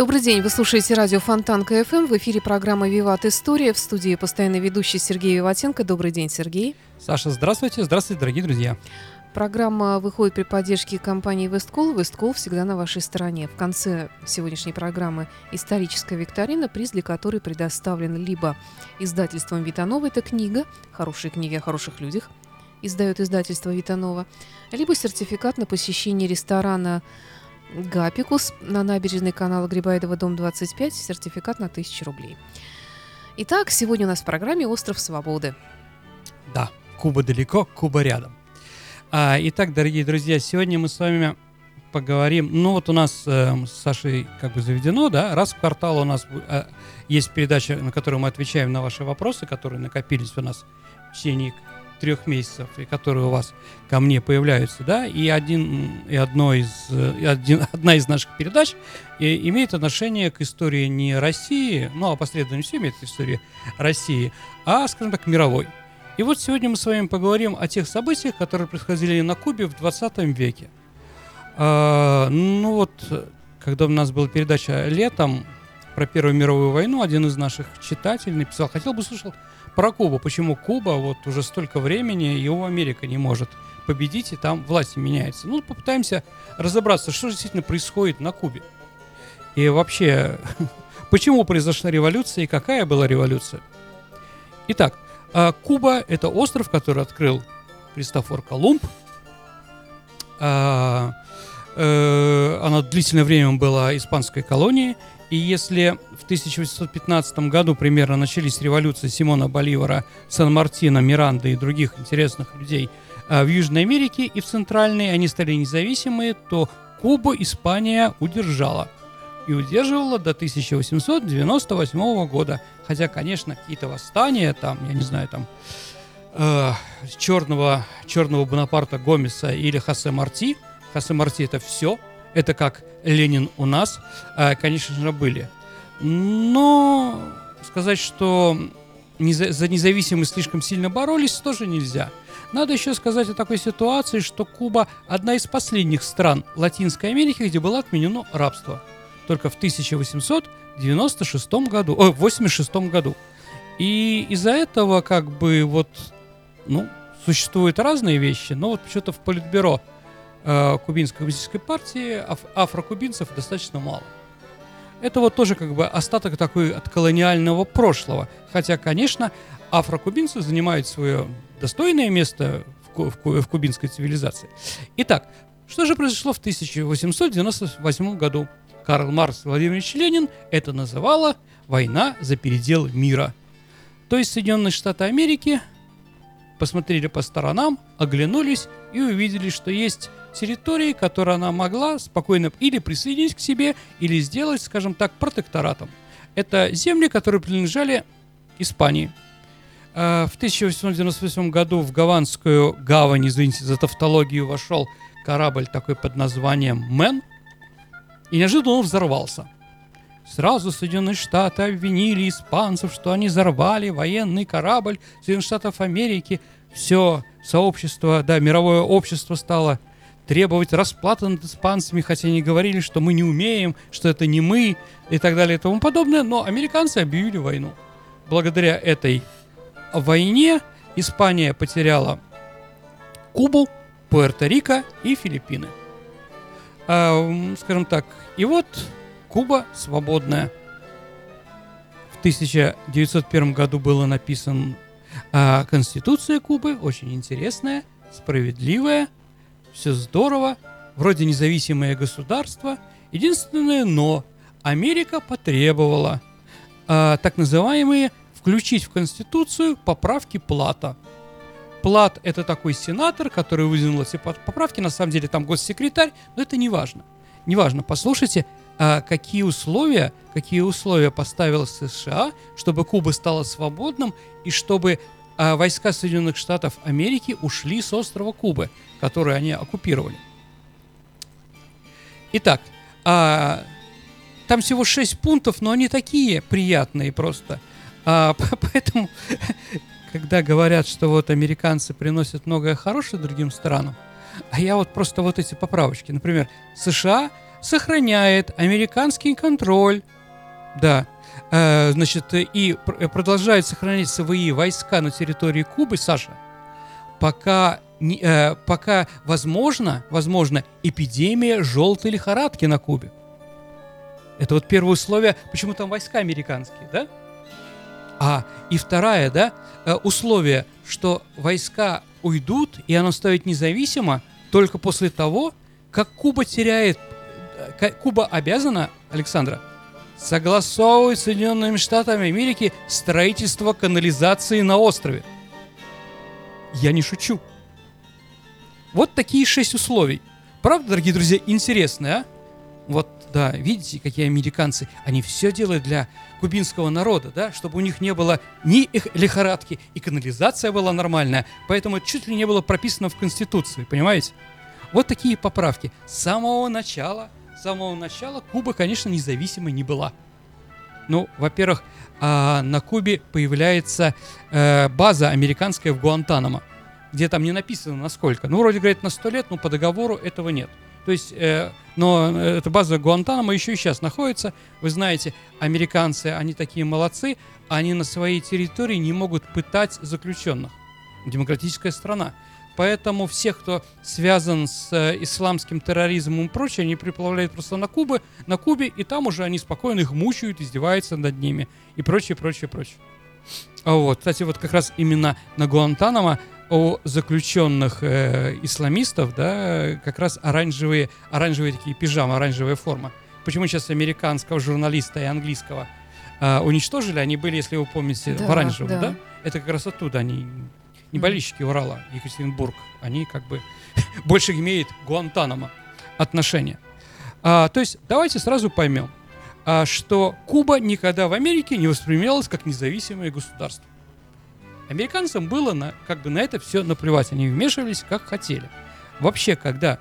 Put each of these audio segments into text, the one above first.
Добрый день, вы слушаете радио Фонтан КФМ. В эфире программа «Виват История». В студии постоянный ведущий Сергей Виватенко. Добрый день, Сергей. Саша, здравствуйте. Здравствуйте, дорогие друзья. Программа выходит при поддержке компании «Весткол». «Весткол» всегда на вашей стороне. В конце сегодняшней программы историческая викторина, приз для которой предоставлен либо издательством «Витанова» — это книга «Хорошие книги о хороших людях», издает издательство «Витанова», либо сертификат на посещение ресторана Гапикус на набережной канала Грибаедова, дом 25, сертификат на 1000 рублей. Итак, сегодня у нас в программе «Остров Свободы». Да, Куба далеко, Куба рядом. А, итак, дорогие друзья, сегодня мы с вами поговорим. Ну вот у нас э, с Сашей как бы заведено, да, раз в квартал у нас э, есть передача, на которую мы отвечаем на ваши вопросы, которые накопились у нас в течение трех месяцев, и которые у вас ко мне появляются, да, и один и одно из и один, одна из наших передач и, имеет отношение к истории не России, ну, а последовательно все имеет историю России, а, скажем так, мировой. И вот сегодня мы с вами поговорим о тех событиях, которые происходили на Кубе в 20 веке. А, ну вот, когда у нас была передача летом про Первую мировую войну, один из наших читателей написал, хотел бы слышать про Кубу. Почему Куба вот уже столько времени, его Америка не может победить, и там власти меняются. Ну, попытаемся разобраться, что же действительно происходит на Кубе. И вообще, почему произошла революция и какая была революция. Итак, а, Куба – это остров, который открыл Христофор Колумб. А, э, она длительное время была испанской колонией, и если в 1815 году примерно начались революции Симона Боливара, Сан-Мартина, Миранды и других интересных людей а, в Южной Америке и в Центральной, они стали независимые, то Кубу Испания удержала. И удерживала до 1898 года. Хотя, конечно, какие-то восстания, там, я не знаю, там, э, черного, черного Бонапарта Гомеса или Хосе Марти. Хосе Марти это все – это как Ленин у нас, а, конечно же, были. Но сказать, что за независимость слишком сильно боролись, тоже нельзя. Надо еще сказать о такой ситуации, что Куба одна из последних стран Латинской Америки, где было отменено рабство. Только в 1896 году, ой, 86 году. И из-за этого как бы вот, ну, существуют разные вещи, но вот что-то в Политбюро кубинской коммунистической партии аф- афрокубинцев достаточно мало. Это вот тоже как бы остаток такой от колониального прошлого. Хотя, конечно, афрокубинцы занимают свое достойное место в, в, в кубинской цивилизации. Итак, что же произошло в 1898 году? Карл Маркс и Владимир Ленин это называла «война за передел мира». То есть Соединенные Штаты Америки посмотрели по сторонам, оглянулись и увидели, что есть территории, которые она могла спокойно или присоединить к себе, или сделать, скажем так, протекторатом. Это земли, которые принадлежали Испании. А, в 1898 году в Гаванскую гавань, извините за тавтологию, вошел корабль такой под названием «Мэн», и неожиданно он взорвался. Сразу Соединенные Штаты обвинили испанцев, что они взорвали военный корабль Соединенных Штатов Америки. Все сообщество, да, мировое общество стало требовать расплаты над испанцами, хотя они говорили, что мы не умеем, что это не мы и так далее и тому подобное, но американцы объявили войну. Благодаря этой войне Испания потеряла Кубу, Пуэрто-Рико и Филиппины. А, скажем так, и вот Куба свободная. В 1901 году была написана а, Конституция Кубы, очень интересная, справедливая – все здорово, вроде независимое государство. Единственное но Америка потребовала э, так называемые включить в Конституцию поправки Плата. Плат – это такой сенатор, который выдвинул эти поправки, на самом деле там госсекретарь, но это не важно. Не важно, послушайте, а какие условия, какие условия поставил США, чтобы Куба стала свободным и чтобы а войска Соединенных Штатов Америки ушли с острова Кубы, который они оккупировали. Итак, а, там всего 6 пунктов, но они такие приятные просто. А, поэтому, когда говорят, что вот американцы приносят многое хорошее другим странам, а я вот просто вот эти поправочки. Например, США сохраняет американский контроль, да, э, значит, и пр- продолжает сохранять свои войска на территории Кубы, Саша, пока, не, э, пока возможно, возможно, эпидемия желтой лихорадки на Кубе. Это вот первое условие, почему там войска американские, да? А, и второе, да, э, условие, что войска уйдут, и оно станет независимо только после того, как Куба теряет... Куба обязана, Александра, согласовывать с Соединенными Штатами Америки строительство канализации на острове. Я не шучу. Вот такие шесть условий. Правда, дорогие друзья, интересно, а? Вот, да, видите, какие американцы, они все делают для кубинского народа, да, чтобы у них не было ни их лихорадки, и канализация была нормальная, поэтому это чуть ли не было прописано в Конституции, понимаете? Вот такие поправки. С самого начала, с самого начала Куба, конечно, независимой не была. Ну, во-первых, а, на Кубе появляется э, база американская в Гуантанамо, где там не написано насколько. Ну, вроде говорят на 100 лет, но по договору этого нет. То есть, э, но э, эта база Гуантанамо еще и сейчас находится. Вы знаете, американцы, они такие молодцы, они на своей территории не могут пытать заключенных. Демократическая страна. Поэтому всех, кто связан с э, исламским терроризмом и прочее, они приплавляют просто на Кубы, на Кубе, и там уже они спокойно их мучают, издеваются над ними и прочее, прочее, прочее. А вот, кстати, вот как раз именно на Гуантанамо у заключенных э, исламистов, да, как раз оранжевые, оранжевые такие пижамы, оранжевая форма. Почему сейчас американского журналиста и английского а, уничтожили? Они были, если вы помните, Да, в оранжевом, да. да. Это как раз оттуда они, не болельщики Урала, Екатеринбург, они как бы больше имеют Гуантанамо отношения. А, то есть давайте сразу поймем, а, что Куба никогда в Америке не воспринималась как независимое государство. Американцам было на, как бы на это все наплевать, они вмешивались как хотели. Вообще, когда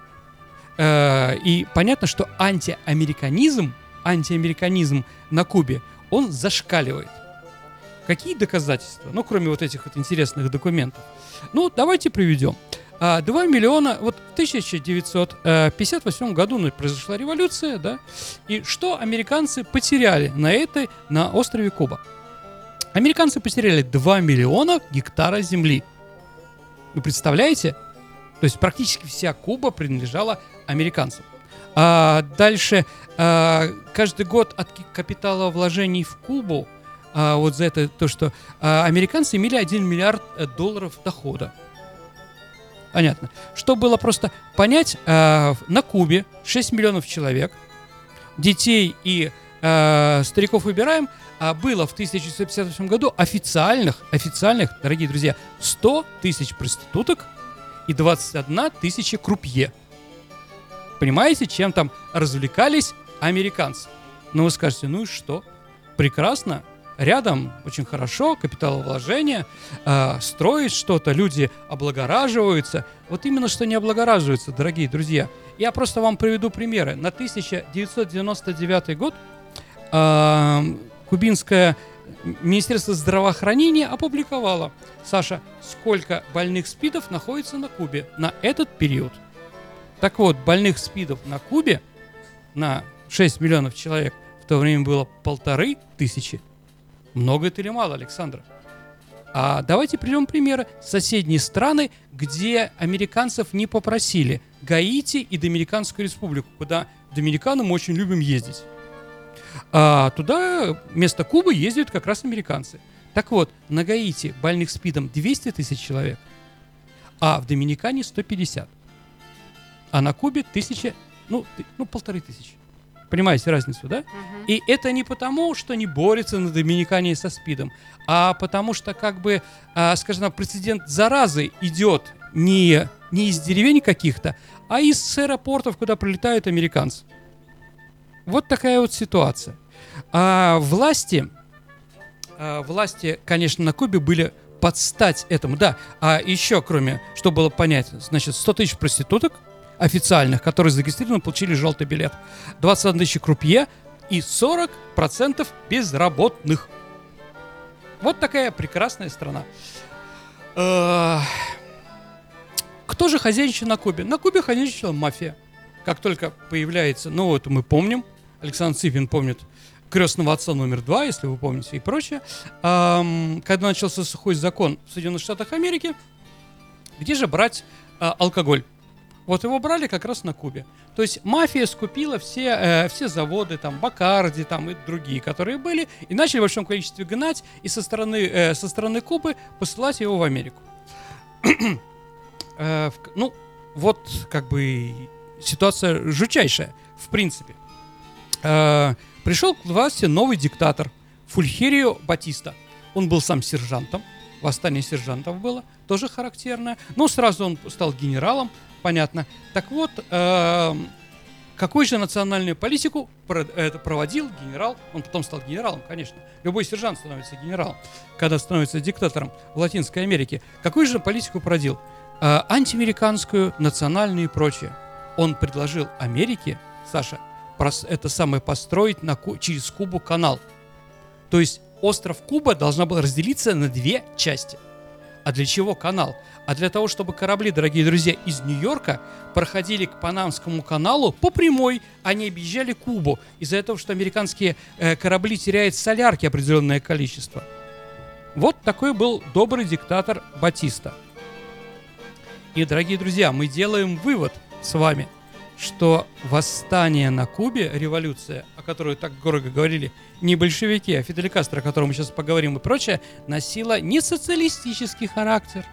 э, и понятно, что антиамериканизм, антиамериканизм на Кубе, он зашкаливает. Какие доказательства? Ну, кроме вот этих вот интересных документов. Ну, давайте приведем. А, 2 миллиона, вот в 1958 году ну, произошла революция, да, и что американцы потеряли на этой, на острове Куба? Американцы потеряли 2 миллиона гектара земли. Вы представляете? То есть практически вся Куба принадлежала американцам. А дальше а, каждый год от капитала вложений в Кубу, а, вот за это то, что а, американцы имели 1 миллиард э, долларов дохода. Понятно. Что было просто понять, а, на Кубе 6 миллионов человек, детей и э, стариков выбираем, а было в 1958 году официальных, официальных, дорогие друзья, 100 тысяч проституток и 21 тысяча крупье. Понимаете, чем там развлекались американцы? Ну, вы скажете, ну и что? Прекрасно, рядом очень хорошо, капиталовложение, э, строить что-то, люди облагораживаются. Вот именно что не облагораживаются, дорогие друзья. Я просто вам приведу примеры. На 1999 год э, кубинское Министерство здравоохранения опубликовало, Саша, сколько больных СПИДов находится на Кубе на этот период. Так вот, больных СПИДов на Кубе на 6 миллионов человек в то время было полторы тысячи. Много это или мало, Александра? А давайте приведем примеры. Соседние страны, где американцев не попросили. Гаити и Доминиканскую республику, куда доминиканы мы очень любим ездить. А туда вместо Кубы ездят как раз американцы. Так вот, на Гаити больных СПИДом 200 тысяч человек, а в Доминикане 150. А на Кубе тысяча, ну, ну полторы тысячи. Понимаете разницу, да? И это не потому, что не борются на Доминикане со СПИДом, а потому что, как бы, а, скажем так, прецедент заразы идет не, не из деревень каких-то, а из аэропортов, куда прилетают американцы. Вот такая вот ситуация. А власти, а, власти, конечно, на Кубе были под стать этому, да. А еще, кроме, что было понять, значит, 100 тысяч проституток официальных, которые зарегистрированы, получили желтый билет. 21 тысячи крупье и 40% безработных. Вот такая прекрасная страна. Э, Кто же хозяйничал на Кубе? На Кубе хозяйничала мафия. Как только появляется, ну вот мы помним, Александр Цыпин помнит крестного отца номер два, если вы помните, и прочее. Когда начался сухой закон в Соединенных Штатах Америки, где же брать а, алкоголь? Вот его брали как раз на Кубе. То есть мафия скупила все, э, все заводы, там, Бакарди, там и другие, которые были, и начали в большом количестве гнать, и со стороны, э, со стороны Кубы посылать его в Америку. Э, ну, вот как бы ситуация жутчайшая, в принципе. Э, пришел к власти новый диктатор Фульхерио Батиста. Он был сам сержантом, восстание сержантов было, тоже характерное. Но сразу он стал генералом, понятно. Так вот, эм, какую же национальную политику это проводил генерал? Он потом стал генералом, конечно. Любой сержант становится генералом, когда становится диктатором в Латинской Америке. Какую же политику проводил? Э, антиамериканскую, национальную и прочее. Он предложил Америке, Саша, это самое построить на, через Кубу канал. То есть остров Куба должна была разделиться на две части. А для чего канал? А для того, чтобы корабли, дорогие друзья, из Нью-Йорка проходили к Панамскому каналу по прямой, не объезжали Кубу. Из-за этого, что американские э, корабли теряют солярки определенное количество. Вот такой был добрый диктатор Батиста. И, дорогие друзья, мы делаем вывод с вами, что восстание на Кубе, революция, о которой так горго говорили, не большевики, а Фидель Кастро, о котором мы сейчас поговорим и прочее, носила не социалистический характер,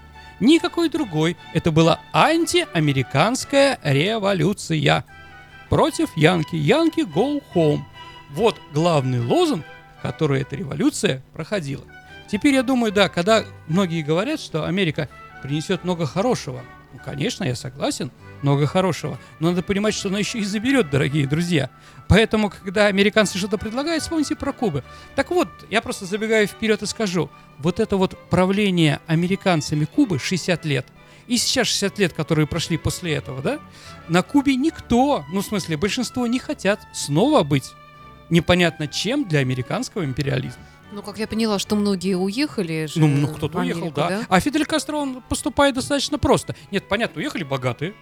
никакой другой. Это была антиамериканская революция против Янки. Янки go home. Вот главный лозунг, который эта революция проходила. Теперь я думаю, да, когда многие говорят, что Америка принесет много хорошего, ну, конечно, я согласен, много хорошего, но надо понимать, что она еще и заберет, дорогие друзья. Поэтому, когда американцы что-то предлагают, вспомните про Кубы. Так вот, я просто забегаю вперед и скажу, вот это вот правление американцами Кубы 60 лет, и сейчас 60 лет, которые прошли после этого, да, на Кубе никто, ну, в смысле, большинство не хотят снова быть непонятно чем для американского империализма. Ну, как я поняла, что многие уехали же Ну, ну кто-то уехал, Америку, да. А Фидель Кастро, он поступает достаточно просто. Нет, понятно, уехали богатые,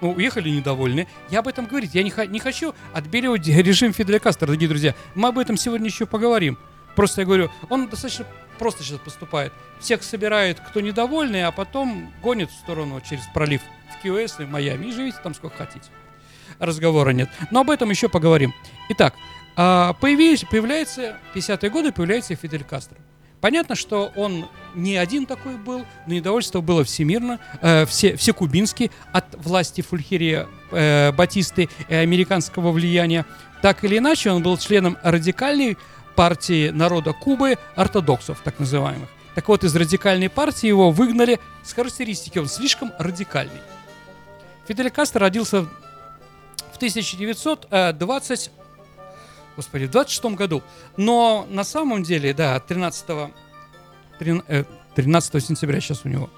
ну, уехали недовольные. Я об этом говорить, я не, не хочу отбеливать режим Фиделя Кастро, дорогие друзья. Мы об этом сегодня еще поговорим. Просто я говорю, он достаточно просто сейчас поступает. Всех собирает, кто недовольный, а потом гонит в сторону через пролив в QS и в Майами. И живите там сколько хотите. Разговора нет. Но об этом еще поговорим. Итак, а, появились, появляется, 50-е годы появляется Фидель Кастро. Понятно, что он не один такой был, но недовольство было всемирно, э, все, всекубински от власти Фульхерия э, Батисты и американского влияния. Так или иначе, он был членом радикальной партии народа Кубы, ортодоксов, так называемых. Так вот, из радикальной партии его выгнали с характеристики, он слишком радикальный. Фидель Кастро родился в 1920 господи, в 26 году. Но на самом деле, да, 13, 13, э, 13 сентября сейчас у него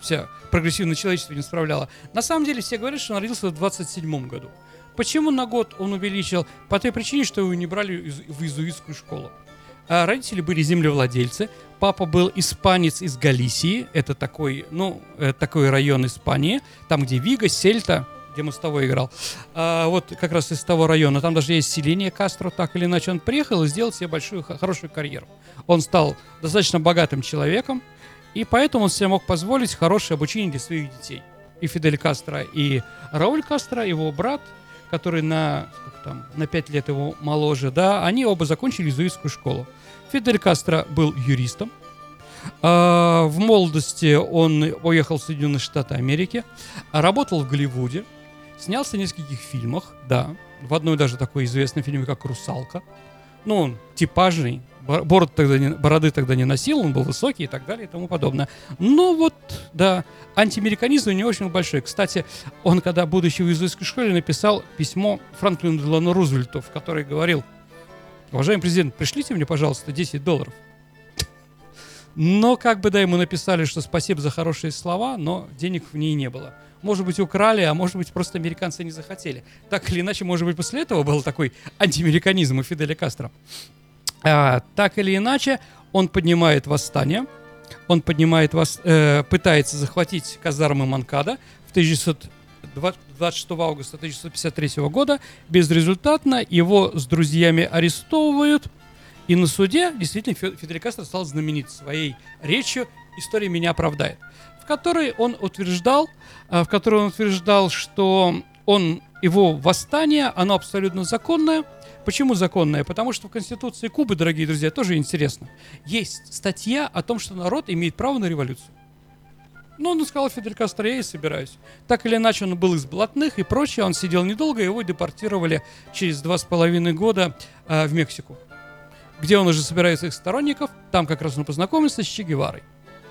вся прогрессивное человечество не справляло. На самом деле все говорят, что он родился в 27 году. Почему на год он увеличил? По той причине, что его не брали в иезуитскую школу. А родители были землевладельцы. Папа был испанец из Галисии. Это такой, ну, э, такой район Испании. Там, где Вига, Сельта, где Мостовой играл. А, вот как раз из того района. Там даже есть селение Кастро, так или иначе. Он приехал и сделал себе большую, хорошую карьеру. Он стал достаточно богатым человеком, и поэтому он себе мог позволить хорошее обучение для своих детей. И Фидель Кастро, и Рауль Кастро, его брат, который на, там, на 5 лет его моложе, да, они оба закончили иезуитскую школу. Фидель Кастро был юристом. А, в молодости он уехал в Соединенные Штаты Америки, работал в Голливуде, снялся в нескольких фильмах, да, в одной даже такой известной фильме, как «Русалка». Ну, он типажный, бор- бород тогда не- бороды тогда не носил, он был высокий и так далее и тому подобное. Но вот, да, антиамериканизм у него очень большой. Кстати, он, когда, будучи в иезуитской школе, написал письмо Франклину Делану Рузвельту, в которой говорил, уважаемый президент, пришлите мне, пожалуйста, 10 долларов. Но как бы, да, ему написали, что спасибо за хорошие слова, но денег в ней не было. Может быть, украли, а может быть, просто американцы не захотели. Так или иначе, может быть, после этого был такой антиамериканизм у Фиделя Кастро. А, так или иначе, он поднимает восстание, он поднимает вос, э, пытается захватить казармы Манкада в 1926 августа 1953 года. Безрезультатно его с друзьями арестовывают – и на суде действительно Фидель Кастро стал знаменит своей речью «История меня оправдает», в которой он утверждал, э, в которой он утверждал, что он, его восстание, оно абсолютно законное. Почему законное? Потому что в Конституции Кубы, дорогие друзья, тоже интересно. Есть статья о том, что народ имеет право на революцию. Ну, он сказал Фидель Кастро, я и собираюсь. Так или иначе, он был из блатных и прочее. Он сидел недолго, его депортировали через два с половиной года э, в Мексику где он уже собирает своих сторонников, там как раз он познакомился с Че Геварой.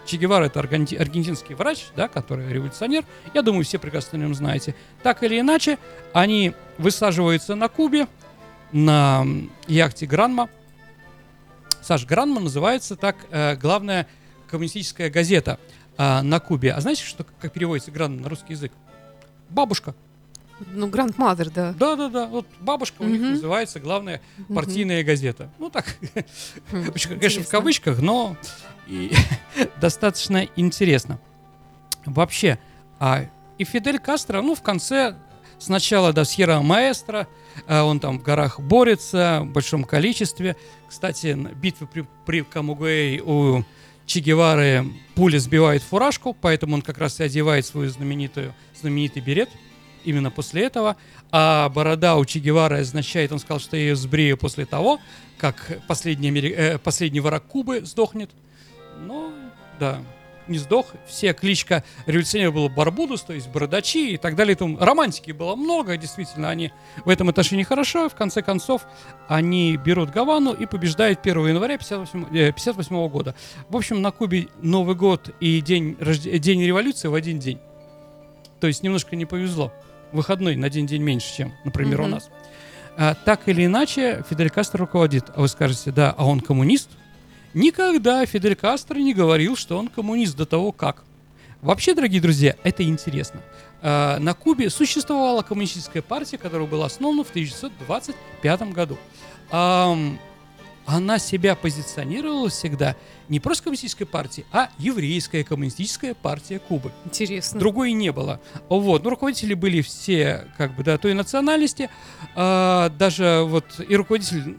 Че Гевара это аргенти- аргентинский врач, да, который революционер. Я думаю, все прекрасно о нем знаете. Так или иначе, они высаживаются на Кубе, на яхте Гранма. Саш, Гранма называется так э, главная коммунистическая газета э, на Кубе. А знаете, что как переводится Гранма на русский язык? Бабушка. Ну, Грандмадер, да. Да, да, да. Вот бабушка у них называется главная партийная газета. Ну так, Хм, конечно, в кавычках, но и достаточно интересно. Вообще, а и Фидель Кастро, ну, в конце, сначала до Сьерра Маэстро, а он там в горах борется в большом количестве. Кстати, битвы при, при Камугуэй у Че Гевары пуля сбивает фуражку, поэтому он как раз и одевает свою знаменитую, знаменитый берет – именно после этого. А борода у Че Гевары означает, он сказал, что я ее сбрею после того, как последний, Амери... э, последний враг Кубы сдохнет. Ну, да, не сдох. Все кличка революционеров была Барбудус, то есть бородачи и так далее. Там романтики было много, действительно, они в этом отношении хорошо. В конце концов, они берут Гавану и побеждают 1 января 58, 58 э, года. В общем, на Кубе Новый год и день, день революции в один день. То есть немножко не повезло выходной на один день меньше, чем, например, mm-hmm. у нас. А, так или иначе, Фидель Кастро руководит. А вы скажете, да, а он коммунист? Никогда Фидель Кастро не говорил, что он коммунист до того, как. Вообще, дорогие друзья, это интересно. А, на Кубе существовала коммунистическая партия, которая была основана в 1925 году. А, она себя позиционировала всегда не просто коммунистической партией, а еврейская коммунистическая партия Кубы. Интересно. Другой не было. Вот, ну, руководители были все, как бы, да, той национальности. А, даже вот и руководитель,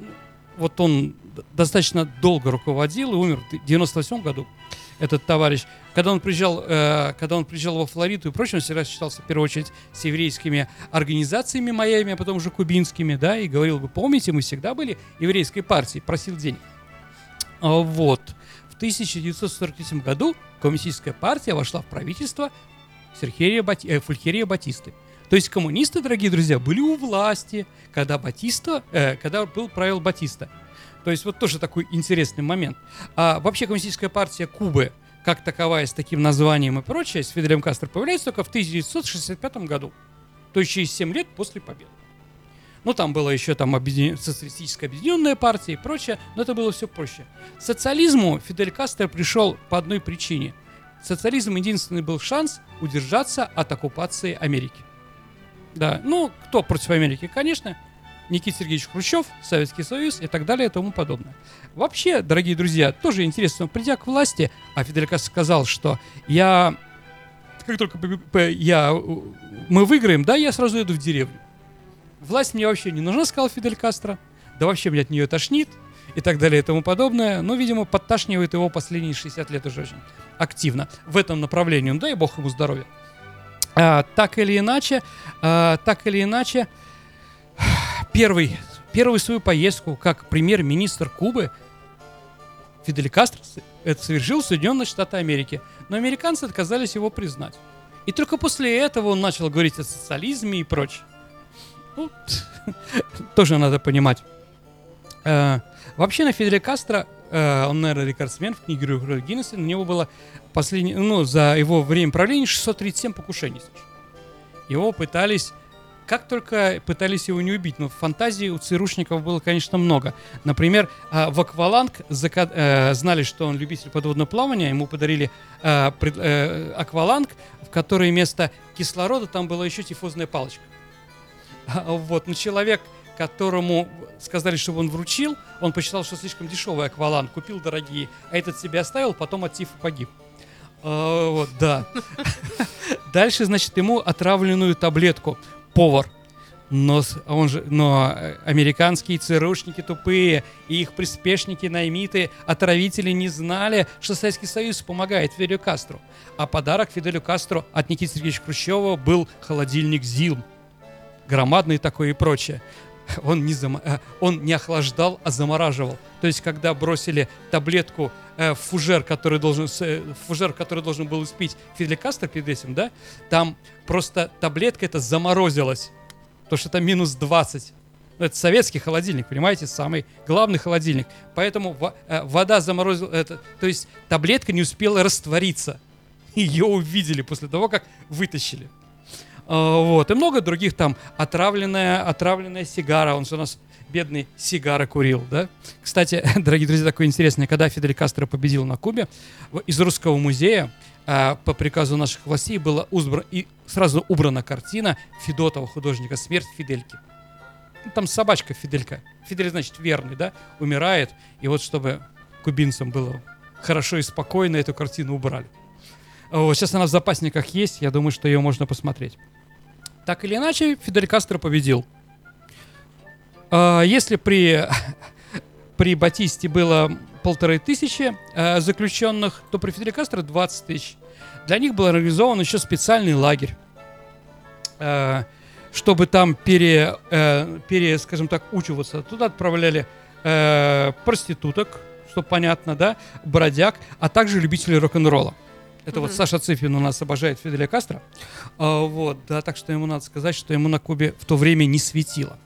вот он достаточно долго руководил и умер в 98 году этот товарищ, когда он приезжал, э, когда он приезжал во Флориду и прочее, он всегда считался в первую очередь с еврейскими организациями Майами, а потом уже кубинскими, да, и говорил, вы помните, мы всегда были еврейской партией, просил денег. А, вот. В 1943 году коммунистическая партия вошла в правительство Серхерия Бати, э, Фульхерия Батисты. То есть коммунисты, дорогие друзья, были у власти, когда Батиста, э, когда был правил Батиста. То есть вот тоже такой интересный момент. А вообще коммунистическая партия Кубы, как таковая, с таким названием и прочее, с Фиделем Кастро появляется только в 1965 году. То есть через 7 лет после победы. Ну, там была еще там объедин... социалистическая объединенная партия и прочее, но это было все проще. Социализму Фидель Кастро пришел по одной причине. Социализм единственный был шанс удержаться от оккупации Америки. Да, ну, кто против Америки? Конечно, Никита Сергеевич Хрущев, Советский Союз и так далее и тому подобное. Вообще, дорогие друзья, тоже интересно, придя к власти, а Фидель сказал, что я, как только я, мы выиграем, да, я сразу иду в деревню. Власть мне вообще не нужна, сказал Фидель Кастро. Да вообще меня от нее тошнит и так далее и тому подобное. Но, видимо, подташнивает его последние 60 лет уже очень активно в этом направлении. Ну, дай бог ему здоровья. А, так или иначе, а, так или иначе, первый, первую свою поездку как премьер-министр Кубы Фидель Кастро это совершил в Соединенные Штаты Америки. Но американцы отказались его признать. И только после этого он начал говорить о социализме и прочее. Ну, тоже надо понимать. Э, вообще на Фиделя Кастро, э, он, наверное, рекордсмен в книге Гиннесса, у него было последний, ну, за его время правления 637 покушений. Его пытались как только пытались его не убить, но фантазии у ЦРУшников было, конечно, много. Например, а, в акваланг э, знали, что он любитель подводного плавания, ему подарили э, э, акваланг, в который вместо кислорода там была еще тифозная палочка. А, Вот, но человек, которому сказали, чтобы он вручил, он посчитал, что слишком дешевый акваланг, купил дорогие, а этот себе оставил, потом от тифа погиб. А, вот, да. Дальше, значит, ему отравленную таблетку повар. Но, он же, но э, американские ЦРУшники тупые, и их приспешники, наймиты, отравители не знали, что Советский Союз помогает Фиделю Кастру. А подарок Фиделю Кастру от Никиты Сергеевича Хрущева был холодильник ЗИЛ. Громадный такой и прочее. Он не, зама- э, он не охлаждал, а замораживал. То есть, когда бросили таблетку э, в фужер, который должен, э, в фужер, который должен был испить Фидель Кастро перед этим, да, там просто таблетка эта заморозилась. Потому что это минус 20. Ну, Это советский холодильник, понимаете, самый главный холодильник. Поэтому во- вода заморозила, это, то есть таблетка не успела раствориться. Ее увидели после того, как вытащили. А, Вот, и много других там. Отравленная, отравленная сигара. Он же у нас бедный сигара курил, да? Кстати, дорогие друзья, такое интересное. Когда Фидель Кастро победил на Кубе, из Русского музея а, по приказу наших властей была узбра- и сразу убрана картина Федотова, художника «Смерть Фидельки». Там собачка Фиделька. Фидель, значит, верный, да? Умирает. И вот чтобы кубинцам было хорошо и спокойно, эту картину убрали. Вот, сейчас она в запасниках есть, я думаю, что ее можно посмотреть. Так или иначе, Фидель Кастро победил. А, Если при, при Батисте было полторы тысячи э, заключенных, то при Фиделе Кастро 20 тысяч. Для них был организован еще специальный лагерь, э, чтобы там пере, пере, скажем так, учиваться. Туда отправляли проституток, что понятно, да, бродяг, а также любителей рок-н-ролла. Это вот. Саша Цифин у нас обожает Фиделя Кастро. А, вот, да, так что ему надо сказать, что ему на Кубе в то время не светило.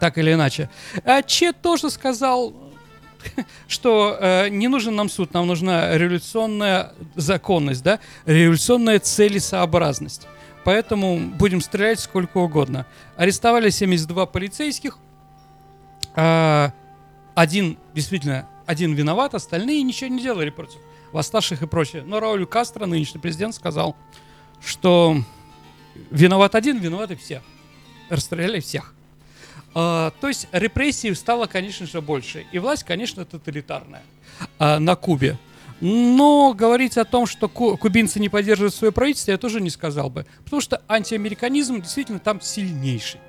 Так или иначе. А Че тоже сказал, что э, не нужен нам суд, нам нужна революционная законность, да, революционная целесообразность. Поэтому будем стрелять сколько угодно. Арестовали 72 полицейских. А, один, действительно, один виноват, остальные ничего не делали против восставших и прочее. Но Рауль Кастро, нынешний президент, сказал, что виноват один, виноваты все. Расстреляли всех. А, то есть репрессий стало, конечно же, больше. И власть, конечно, тоталитарная а, на Кубе. Но говорить о том, что ку- кубинцы не поддерживают свое правительство, я тоже не сказал бы. Потому что антиамериканизм действительно там сильнейший.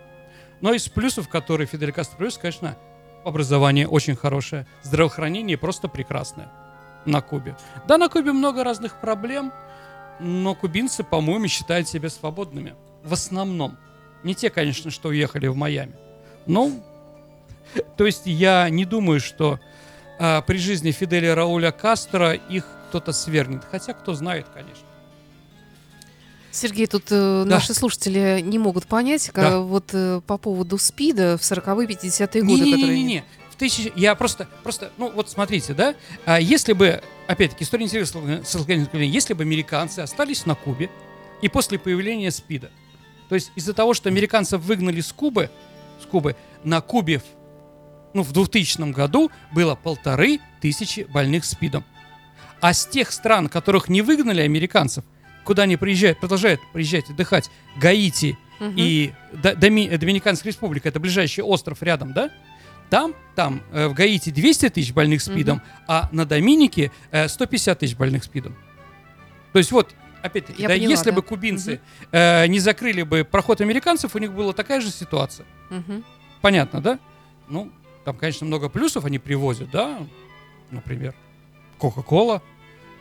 Но из плюсов, которые Фидель Кастро привез, конечно, образование очень хорошее, здравоохранение просто прекрасное на Кубе. Да, на Кубе много разных проблем, но кубинцы, по-моему, считают себя свободными. В основном. Не те, конечно, что уехали в Майами. Ну, то есть я не думаю, что а, при жизни Фиделя Рауля Кастро их кто-то свергнет. Хотя, кто знает, конечно. Сергей, тут э, Да. наши слушатели не могут понять, Да. вот э, по поводу СПИДа в 40-е, 50-е годы, которые... Не-не-не-не. В тысячи... Я просто, просто, ну вот смотрите, да, а если бы, опять-таки, история локальным если бы американцы остались на Кубе и после появления СПИДа, то есть из-за того, что американцев выгнали с Кубы, с Кубы, на Кубе в, ну, в 2000 году было полторы тысячи больных СПИДом. А с тех стран, которых не выгнали американцев, куда они приезжают, продолжают приезжать отдыхать, Гаити Мгм. и До- Доми- Доминиканская республика, это ближайший остров рядом, да? Там, там э, в Гаити 200 тысяч больных СПИДом, а на Доминике э, 150 тысяч больных СПИДом. То есть вот, опять-таки, да, поняла, если да. бы кубинцы э, не закрыли бы проход американцев, у них была такая же ситуация. Мгм. Понятно, да? Ну, там, конечно, много плюсов они привозят, да? Например, Кока-Кола,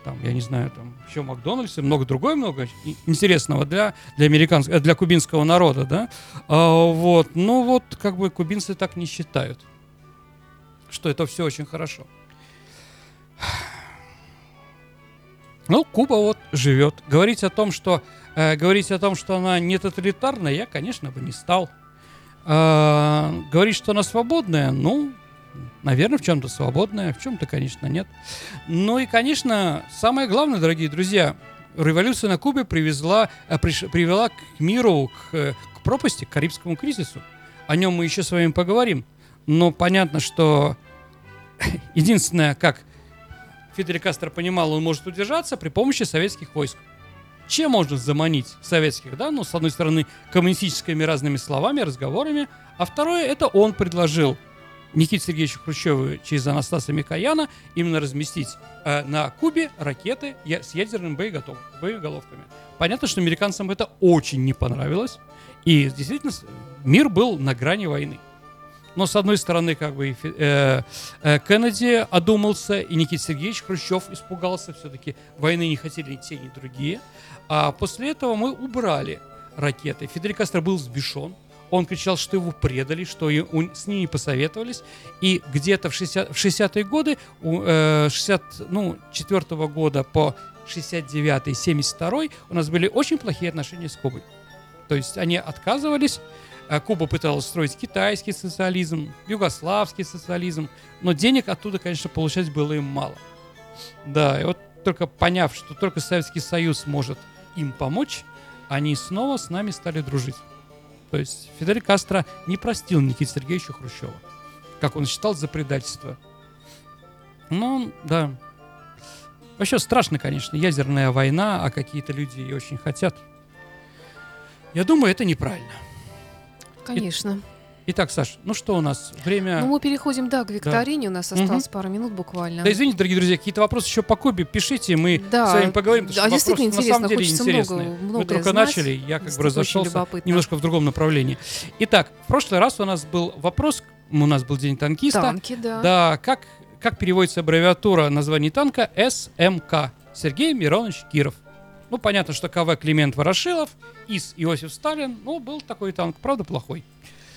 там, я не знаю, там, еще Макдональдс и много другое, много интересного для, для, американского, для кубинского народа, да? А, вот, ну вот, как бы кубинцы так не считают, что это все очень хорошо. Ну, Куба вот живет. Говорить о том, что э, говорить о том, что она не тоталитарная, я, конечно, бы не стал. А, говорить, что она свободная, ну, наверное, в чем-то свободная, в чем-то, конечно, нет. Ну и, конечно, самое главное, дорогие друзья, революция на Кубе привезла, э, приш- привела к миру, к, э, к пропасти, к Карибскому кризису. О нем мы еще с вами поговорим. Но понятно, что единственное, как Фидель Кастро понимал, он может удержаться при помощи советских войск. Чем можно заманить советских, да? Ну, с одной стороны, коммунистическими разными словами, разговорами, а второе, это он предложил Никите Сергеевичу Хрущеву через Анастаса Микояна именно разместить э, на Кубе ракеты с ядерными боеготов, боеголовками. Понятно, что американцам это очень не понравилось, и действительно мир был на грани войны. Но с одной стороны, как бы э, э, Кеннеди одумался, и Никита Сергеевич Хрущев испугался, все-таки войны не хотели ни те, ни другие. А после этого мы убрали ракеты. Фидель Кастро был взбешен, он кричал, что его предали, что и с ним не посоветовались. И где-то в, 60, в 60-е годы, у, э, 60, ну, 4 года по 69 72 у нас были очень плохие отношения с Кубой. То есть они отказывались. А Куба пыталась строить китайский социализм, югославский социализм, но денег оттуда, конечно, получать было им мало. Да, и вот только поняв, что только Советский Союз может им помочь, они снова с нами стали дружить. То есть Фидель Кастро не простил Никите Сергеевича Хрущева, как он считал за предательство. Ну, да. Вообще страшно, конечно, ядерная война, а какие-то люди ее очень хотят. Я думаю, это неправильно. Конечно. Итак, Саш, ну что у нас? Время... Ну, мы переходим, да, к викторине. У нас осталось пару минут буквально. Да извините, дорогие друзья, какие-то вопросы еще по Кубе пишите, мы Да, с вами поговорим, да, действительно вопросы на самом интересно, деле интересные. много- мы многое только знать. начали, я как бы разошелся немножко в другом направлении. Итак, в прошлый раз у нас был вопрос, у нас был день танкиста. Танки, да. Да, как, как переводится аббревиатура названия танка СМК? Сергей Миронович Киров. Ну, понятно, что КВ Климент Ворошилов, ИС Иосиф Сталин, ну, был такой танк, правда, плохой.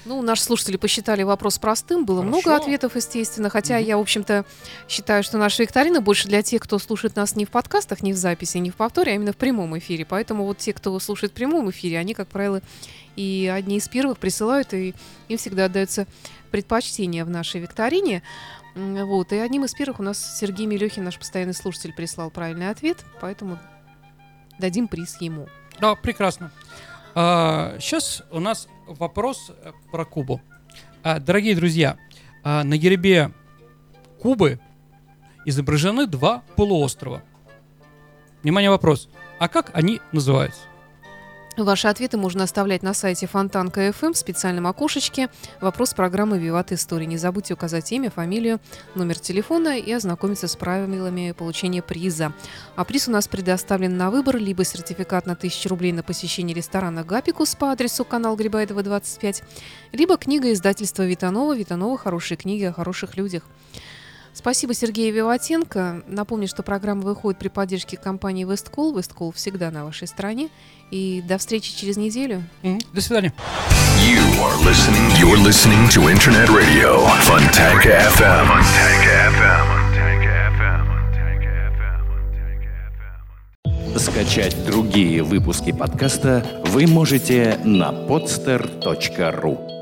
Ну, наши слушатели посчитали вопрос простым, было Хорошо. много ответов, естественно, хотя Мгм. я, в общем-то, считаю, что наша викторина больше для тех, кто слушает нас не в подкастах, не в записи, не в повторе, а именно в прямом эфире. Поэтому вот те, кто слушает в прямом эфире, они, как правило, и одни из первых присылают, и им всегда отдается предпочтение в нашей викторине. Вот, и одним из первых у нас Сергей Мелехин, наш постоянный слушатель, прислал правильный ответ, поэтому дадим приз ему. Да, прекрасно. сейчас у нас вопрос э, про Кубу. А, дорогие друзья, а, на гербе Кубы изображены два полуострова. Внимание, вопрос. А как они называются? Ваши ответы можно оставлять на сайте Фонтанка ФМ в специальном окошечке. Вопрос программы «Виват История». Не забудьте указать имя, фамилию, номер телефона и ознакомиться с правилами получения приза. А приз у нас предоставлен на выбор либо сертификат на 1000 рублей на посещение ресторана «Гапикус» по адресу канал Грибаедова, 25, либо книга издательства Витанова «Витанова. Хорошие книги о хороших людях». Спасибо Сергею Виватенко. Напомню, что программа выходит при поддержке компании Весткол. Весткол всегда на вашей стороне. И до встречи через неделю. До свидания. You are listening. You're listening to Internet Radio Funtank FM. FM. Скачать другие выпуски подкаста вы можете на podster.ru